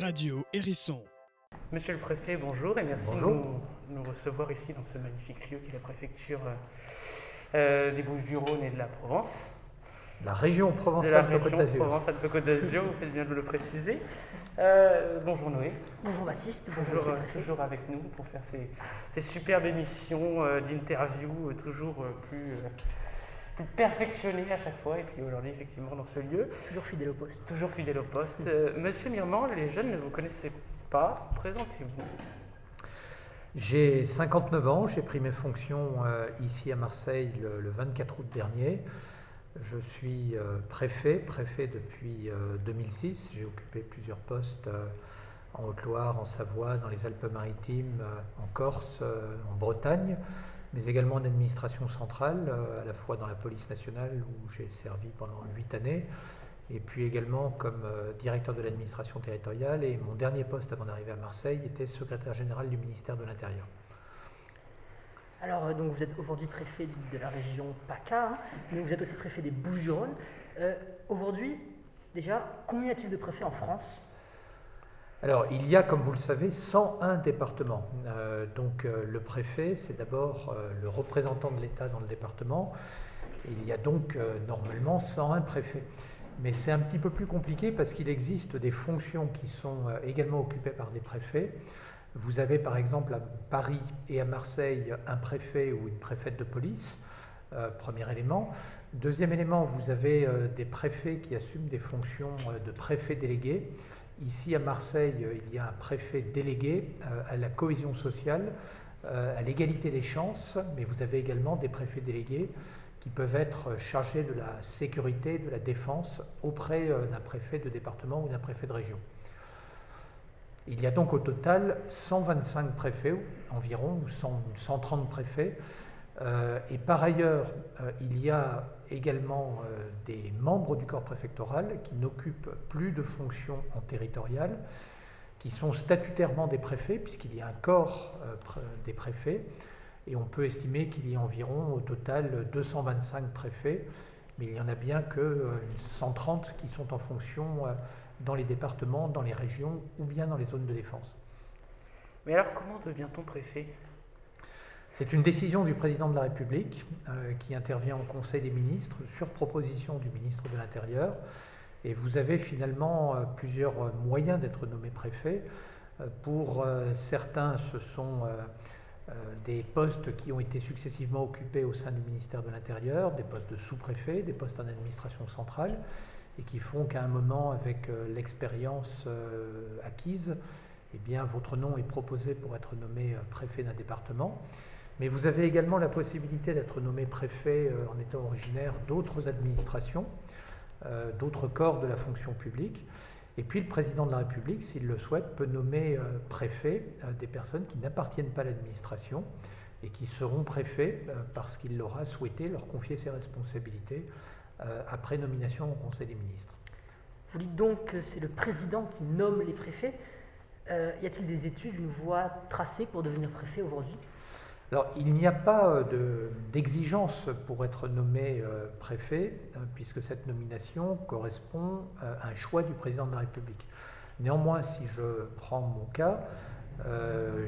Radio Hérisson. Monsieur le préfet, bonjour et merci de nous, nous recevoir ici dans ce magnifique lieu qui est la préfecture euh, euh, des Bouches-du-Rhône et de la Provence. La région Provence-Alpes-Côte région d'Azur. Provence-Alpes-Côte d'Azur, vous faites bien de le préciser. Euh, bonjour Noé, Bonjour Baptiste, bonjour toujours, euh, avec nous pour faire ces, ces superbes émissions euh, d'interviews, toujours euh, plus, plus perfectionnées à chaque fois. Et puis aujourd'hui, effectivement, dans ce lieu, Toujours fidèle au poste. toujours fidèle au poste. Euh, Monsieur Mirmand, les jeunes ne vous connaissaient pas, présentez-vous. J'ai 59 ans, j'ai pris mes fonctions euh, ici à Marseille le, le 24 août dernier. Je suis euh, préfet, préfet depuis euh, 2006. J'ai occupé plusieurs postes euh, en Haute-Loire, en Savoie, dans les Alpes-Maritimes, euh, en Corse, euh, en Bretagne, mais également en administration centrale, euh, à la fois dans la police nationale où j'ai servi pendant 8 années, et puis également comme euh, directeur de l'administration territoriale. Et mon dernier poste avant d'arriver à Marseille était secrétaire général du ministère de l'Intérieur. Alors, donc, vous êtes aujourd'hui préfet de la région PACA, hein, mais vous êtes aussi préfet des Bouches-du-Rhône. Euh, aujourd'hui, déjà, combien y a-t-il de préfets en France? Alors, il y a, comme vous le savez, 101 départements. Euh, donc, euh, le préfet, c'est d'abord euh, le représentant de l'État dans le département. Il y a donc normalement 101 préfets. Mais c'est un petit peu plus compliqué parce qu'il existe des fonctions qui sont également occupées par des préfets. Vous avez par exemple à Paris et à Marseille un préfet ou une préfète de police, premier élément. Deuxième élément, vous avez des préfets qui assument des fonctions de préfet délégué. Ici à Marseille, euh, il y a un préfet délégué euh, à la cohésion sociale, euh, à l'égalité des chances, mais vous avez également des préfets délégués qui peuvent être chargés de la sécurité, de la défense auprès d'un préfet de département ou d'un préfet de région. Il y a donc au total 125 préfets environ, ou 100 130 préfets. Euh, et par ailleurs, euh, il y a également euh, des membres du corps préfectoral qui n'occupent plus de fonctions en territorial, qui sont statutairement des préfets, puisqu'il y a un corps des préfets, et on peut estimer qu'il y a environ au total 225 préfets, mais il y en a bien que euh, 130 qui sont en fonction dans les départements, dans les régions ou bien dans les zones de défense. Mais alors, comment devient-on préfet? C'est une décision du président de la République euh, qui intervient au Conseil des ministres sur proposition du ministre de l'Intérieur. Et vous avez finalement euh, plusieurs moyens d'être nommé préfet. Euh, pour certains, ce sont des postes qui ont été successivement occupés au sein du ministère de l'Intérieur, des postes de sous-préfet, des postes en administration centrale, et qui font qu'à un moment, avec l'expérience acquise, eh bien, votre nom est proposé pour être nommé préfet d'un département. Mais vous avez également la possibilité d'être nommé préfet euh, en étant originaire d'autres administrations, euh, d'autres corps de la fonction publique. Et puis le président de la République, s'il le souhaite, peut nommer euh, préfet des personnes qui n'appartiennent pas à l'administration et qui seront préfets parce qu'il aura souhaité leur confier ses responsabilités après nomination au Conseil des ministres. Vous dites donc que c'est le président qui nomme les préfets. Y a-t-il des études, une voie tracée pour devenir préfet aujourd'hui? Alors, il n'y a pas euh, de- d'exigence pour être nommé euh, préfet, euh, puisque cette nomination correspond euh, à un choix du président de la République. Néanmoins, si je prends mon cas,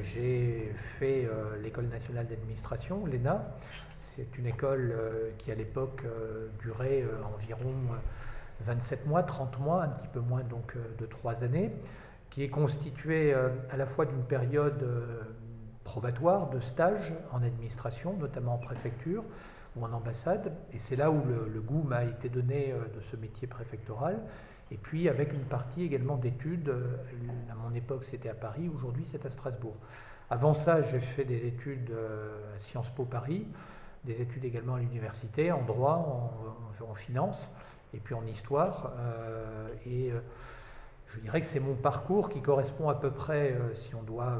j'ai fait l'école nationale d'administration, l'ENA. C'est une école qui, à l'époque, durait environ euh, 27 mois, 30 mois, un petit peu moins donc de 3 années, qui est constituée à la fois d'une période probatoire de stage en administration, notamment en préfecture ou en ambassade. Et c'est là où le, goût m'a été donné euh, de ce métier préfectoral. Et puis avec une partie également d'études. euh, À mon époque, c'était à Paris, aujourd'hui, c'est à Strasbourg. Avant ça, j'ai fait des études euh, à Sciences Po Paris, des études également à l'université, en droit, en, en finance, et puis en histoire. et je dirais que c'est mon parcours qui correspond à peu près, si on doit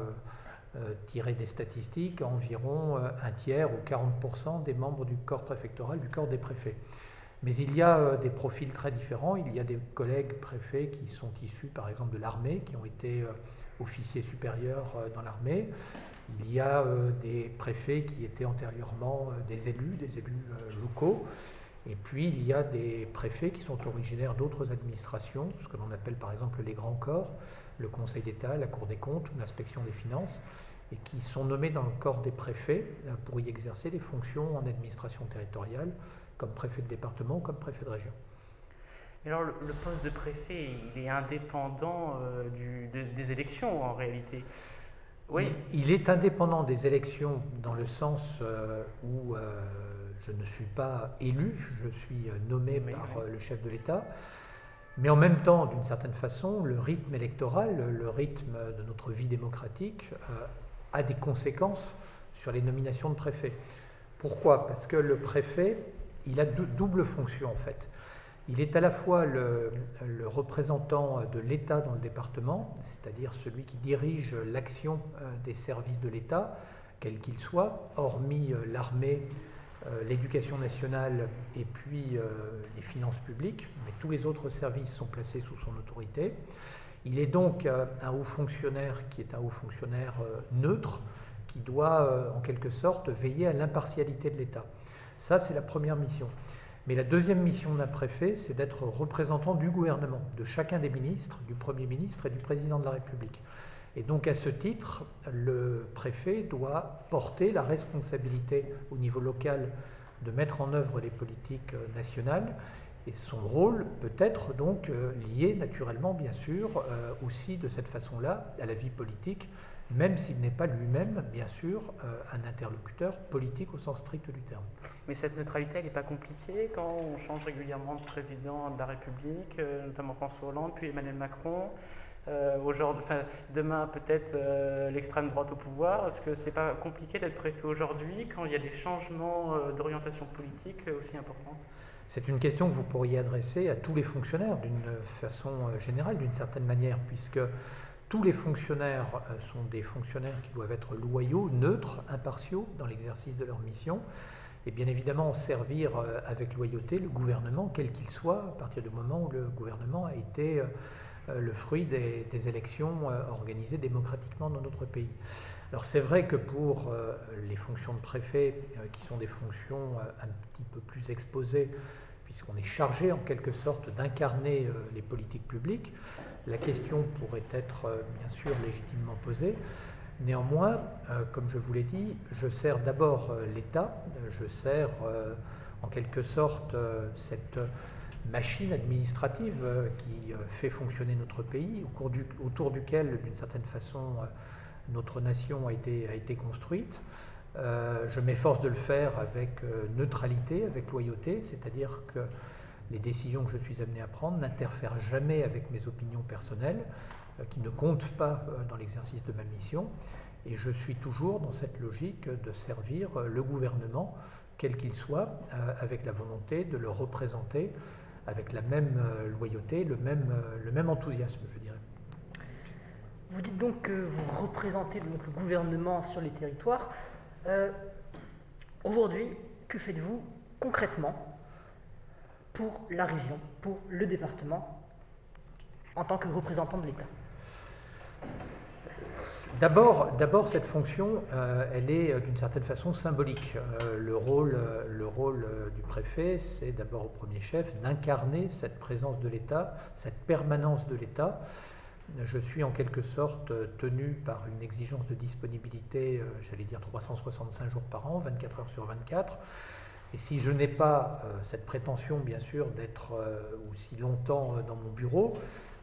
tirer des statistiques, environ euh, un tiers ou 40% des membres du corps préfectoral, du corps des préfets. Mais il y a euh, des profils très différents. Il y a des collègues préfets qui sont issus, par exemple, de l'armée, qui ont été euh, officiers supérieurs euh, dans l'armée. Il y a euh, des préfets qui étaient antérieurement euh, des élus, des élus euh, locaux. Et puis il y a des préfets qui sont originaires d'autres administrations, ce que l'on appelle par exemple les grands corps, le Conseil d'État, la Cour des comptes l'inspection des finances, et qui sont nommés dans le corps des préfets euh, pour y exercer des fonctions en administration territoriale, comme préfet de département ou comme préfet de région. alors le, poste de préfet, il est indépendant euh, des élections en réalité Oui. Il, est indépendant des élections dans le sens euh, où je ne suis pas élu, je suis nommé par le chef de l'État. Mais en même temps, d'une certaine façon, le rythme électoral, le rythme de notre vie démocratique, a des conséquences sur les nominations de préfets. Pourquoi? Parce que le préfet, il a double fonction en fait. Il est à la fois le, représentant de l'État dans le département, c'est-à-dire celui qui dirige l'action euh, des services de l'État, quels qu'ils soient, hormis euh, l'armée, euh, l'éducation nationale et puis les finances publiques, mais tous les autres services sont placés sous son autorité. Il est donc euh, un haut fonctionnaire qui est un haut fonctionnaire euh, neutre, qui doit euh, en quelque sorte veiller à l'impartialité de l'État. Ça, c'est la première mission. Mais la deuxième mission d'un préfet, c'est d'être représentant du gouvernement, de chacun des ministres, du Premier ministre et du Président de la République. Et donc à ce titre, le préfet doit porter la responsabilité au niveau local de mettre en œuvre les politiques nationales et son rôle peut être donc euh, lié naturellement, bien sûr, euh, aussi de cette façon-là à la vie politique, même s'il n'est pas lui-même, bien sûr, euh, un interlocuteur politique au sens strict du terme. Mais cette neutralité, elle n'est pas compliquée quand on change régulièrement de président de la République, notamment François Hollande, puis Emmanuel Macron. demain peut-être l'extrême droite au pouvoir. Est-ce que c'est pas compliqué d'être préfet aujourd'hui quand il y a des changements d'orientation politique aussi importants c'est une question que vous pourriez adresser à tous les fonctionnaires d'une façon euh, générale, d'une certaine manière, puisque tous les fonctionnaires euh, sont des fonctionnaires qui doivent être loyaux, neutres, impartiaux dans l'exercice de leur mission, et bien évidemment servir euh, avec loyauté le gouvernement, quel qu'il soit, à partir du moment où le gouvernement a été le fruit des, élections organisées démocratiquement dans notre pays. Alors c'est vrai que pour les fonctions de préfet, qui sont des fonctions un petit peu plus exposées, puisqu'on est chargé en quelque sorte d'incarner euh, les politiques publiques, la question pourrait être euh, bien sûr légitimement posée. Néanmoins, euh, comme je vous l'ai dit, je sers d'abord l'État, je sers en quelque sorte cette machine administrative qui fait fonctionner notre pays, autour duquel, d'une certaine façon, notre nation a été, construite. Euh, je m'efforce de le faire avec euh, neutralité, avec loyauté, c'est-à-dire que les décisions que je suis amené à prendre n'interfèrent jamais avec mes opinions personnelles, euh, qui ne comptent pas dans l'exercice de ma mission. Et je suis toujours dans cette logique de servir le gouvernement, quel qu'il soit, avec la volonté de le représenter avec la même loyauté, le même, le même enthousiasme, je dirais. Vous dites donc que vous représentez le gouvernement sur les territoires. Euh, aujourd'hui, que faites-vous concrètement pour la région, pour le département, en tant que représentant de l'État? D'abord, cette fonction, euh, elle est euh, d'une certaine façon symbolique. le rôle du préfet, c'est d'abord au premier chef d'incarner cette présence de l'État, cette permanence de l'État je suis en quelque sorte tenu par une exigence de disponibilité, euh, j'allais dire 365 jours par an, 24 heures sur 24. Et si je n'ai pas euh, cette prétention, bien sûr, d'être euh, aussi longtemps dans mon bureau,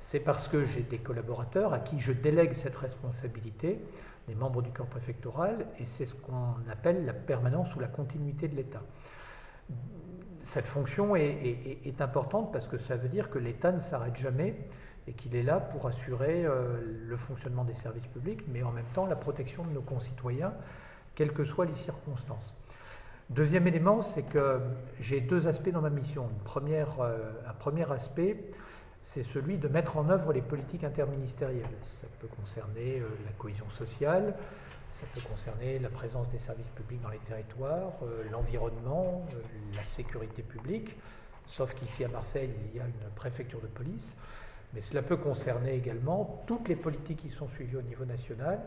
c'est parce que j'ai des collaborateurs à qui je délègue cette responsabilité, des membres du corps préfectoral, et c'est ce qu'on appelle la permanence ou la continuité de l'État. Cette fonction est importante parce que ça veut dire que l'État ne s'arrête jamais et qu'il est là pour assurer euh, le fonctionnement des services publics, mais en même temps la protection de nos concitoyens, quelles que soient les circonstances. Deuxième élément, c'est que j'ai deux aspects dans ma mission. Euh, un premier aspect, c'est celui de mettre en œuvre les politiques interministérielles. Ça peut concerner euh, la cohésion sociale, ça peut concerner la présence des services publics dans les territoires, l'environnement, la sécurité publique, sauf qu'ici à Marseille, il y a une préfecture de police mais cela peut concerner également toutes les politiques qui sont suivies au niveau national.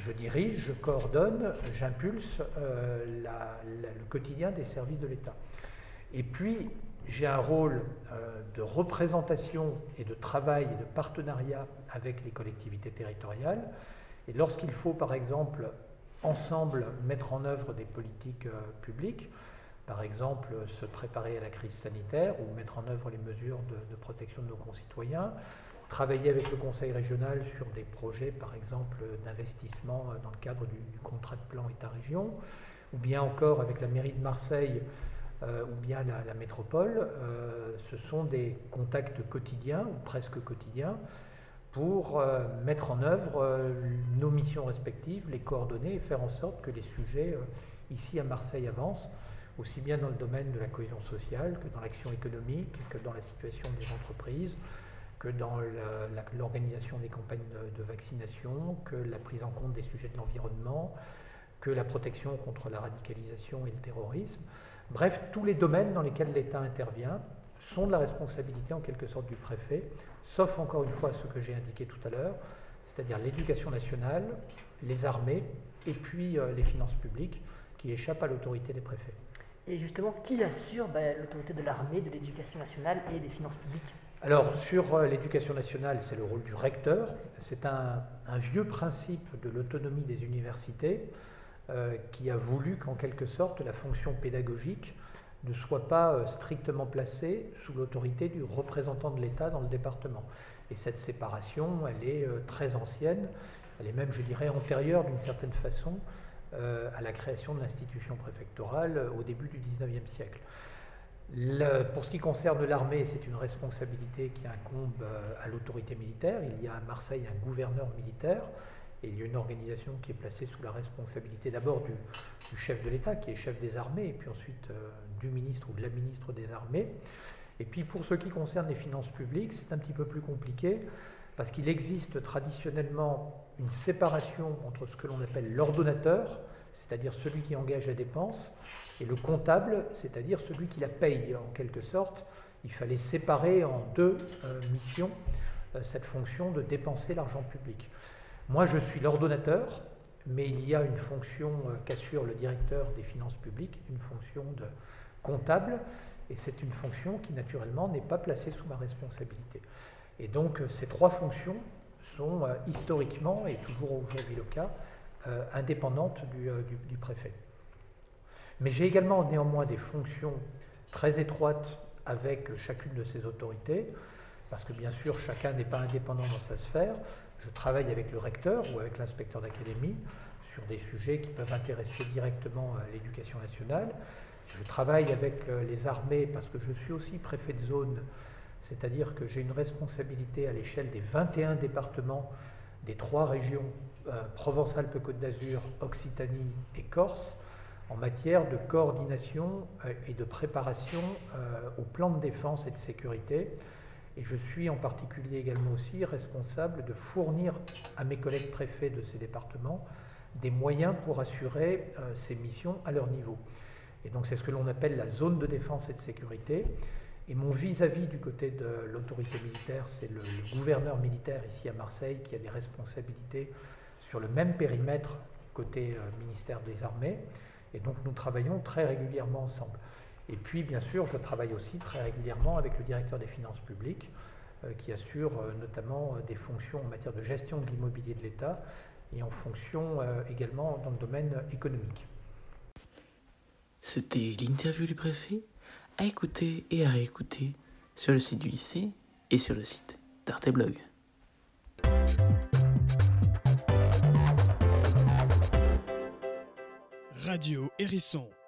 Je dirige, je coordonne, j'impulse euh, le quotidien des services de l'État. Et puis, j'ai un rôle euh, de représentation et de travail et de partenariat avec les collectivités territoriales. Et lorsqu'il faut, par exemple, ensemble mettre en œuvre des politiques euh, publiques, par exemple se préparer à la crise sanitaire ou mettre en œuvre les mesures de, protection de nos concitoyens, travailler avec le Conseil régional sur des projets, par exemple, d'investissement euh, dans le cadre du, contrat de plan État-région, ou bien encore avec la mairie de Marseille euh, ou bien la, métropole, ce sont des contacts quotidiens ou presque quotidiens pour euh, mettre en œuvre euh, nos missions respectives, les coordonner et faire en sorte que les sujets euh, ici à Marseille avancent, aussi bien dans le domaine de la cohésion sociale que dans l'action économique, que dans la situation des entreprises, que dans l'organisation des campagnes de, vaccination, que la prise en compte des sujets de l'environnement, que la protection contre la radicalisation et le terrorisme. Bref, tous les domaines dans lesquels l'État intervient sont de la responsabilité en quelque sorte du préfet, sauf encore une fois ce que j'ai indiqué tout à l'heure, c'est-à-dire l'éducation nationale, les armées et puis euh, les finances publiques qui échappent à l'autorité des préfets. Et justement, qui assure ben, l'autorité de l'armée, de l'éducation nationale et des finances publiques? Alors, sur euh, l'éducation nationale, c'est le rôle du recteur. C'est un, vieux principe de l'autonomie des universités euh, qui a voulu qu'en quelque sorte la fonction pédagogique ne soit pas euh, strictement placé sous l'autorité du représentant de l'État dans le département. Et cette séparation, elle est très ancienne, elle est même, je dirais, antérieure d'une certaine façon à la création de l'institution préfectorale au début du XIXe siècle. pour ce qui concerne l'armée, c'est une responsabilité qui incombe à l'autorité militaire. Il y a à Marseille un gouverneur militaire et il y a une organisation qui est placée sous la responsabilité d'abord du, chef de l'État, qui est chef des armées, et puis ensuite euh, du ministre ou de la ministre des armées. Et puis pour ce qui concerne les finances publiques, c'est un petit peu plus compliqué, parce qu'il existe traditionnellement une séparation entre ce que l'on appelle l'ordonnateur, c'est-à-dire celui qui engage la dépense, et le comptable, c'est-à-dire celui qui la paye en quelque sorte. Il fallait séparer en deux euh, missions euh, cette fonction de dépenser l'argent public. Moi, je suis l'ordonnateur, mais il y a une fonction euh, qu'assure le directeur des finances publiques, une fonction de comptable, et c'est une fonction qui, naturellement, n'est pas placée sous ma responsabilité. Et donc, euh, ces trois fonctions sont euh, historiquement, et toujours aujourd'hui le cas, indépendantes du, préfet. Mais j'ai également néanmoins des fonctions très étroites avec chacune de ces autorités, parce que bien sûr, chacun n'est pas indépendant dans sa sphère. Je travaille avec le recteur ou avec l'inspecteur d'académie sur des sujets qui peuvent intéresser directement euh, l'éducation nationale. Je travaille avec euh, les armées parce que je suis aussi préfet de zone, c'est-à-dire que j'ai une responsabilité à l'échelle des 21 départements des trois régions euh, Provence-Alpes-Côte d'Azur, Occitanie et Corse en matière de coordination et de préparation au plan de défense et de sécurité et je suis en particulier également aussi responsable de fournir à mes collègues préfets de ces départements des moyens pour assurer euh, ces missions à leur niveau. Et donc c'est ce que l'on appelle la zone de défense et de sécurité. Et mon vis-à-vis du côté de l'autorité militaire, c'est le, gouverneur militaire ici à Marseille qui a des responsabilités sur le même périmètre côté euh, ministère des Armées. Et donc nous travaillons très régulièrement ensemble. Et puis, bien sûr, je travaille aussi très régulièrement avec le directeur des finances publiques, euh, qui assure euh, notamment des fonctions en matière de gestion de l'immobilier de l'État et en fonction également dans le domaine économique. C'était l'interview du préfet, à écouter et à réécouter sur le site du lycée et sur le site d'Arte Blog. Radio Hérisson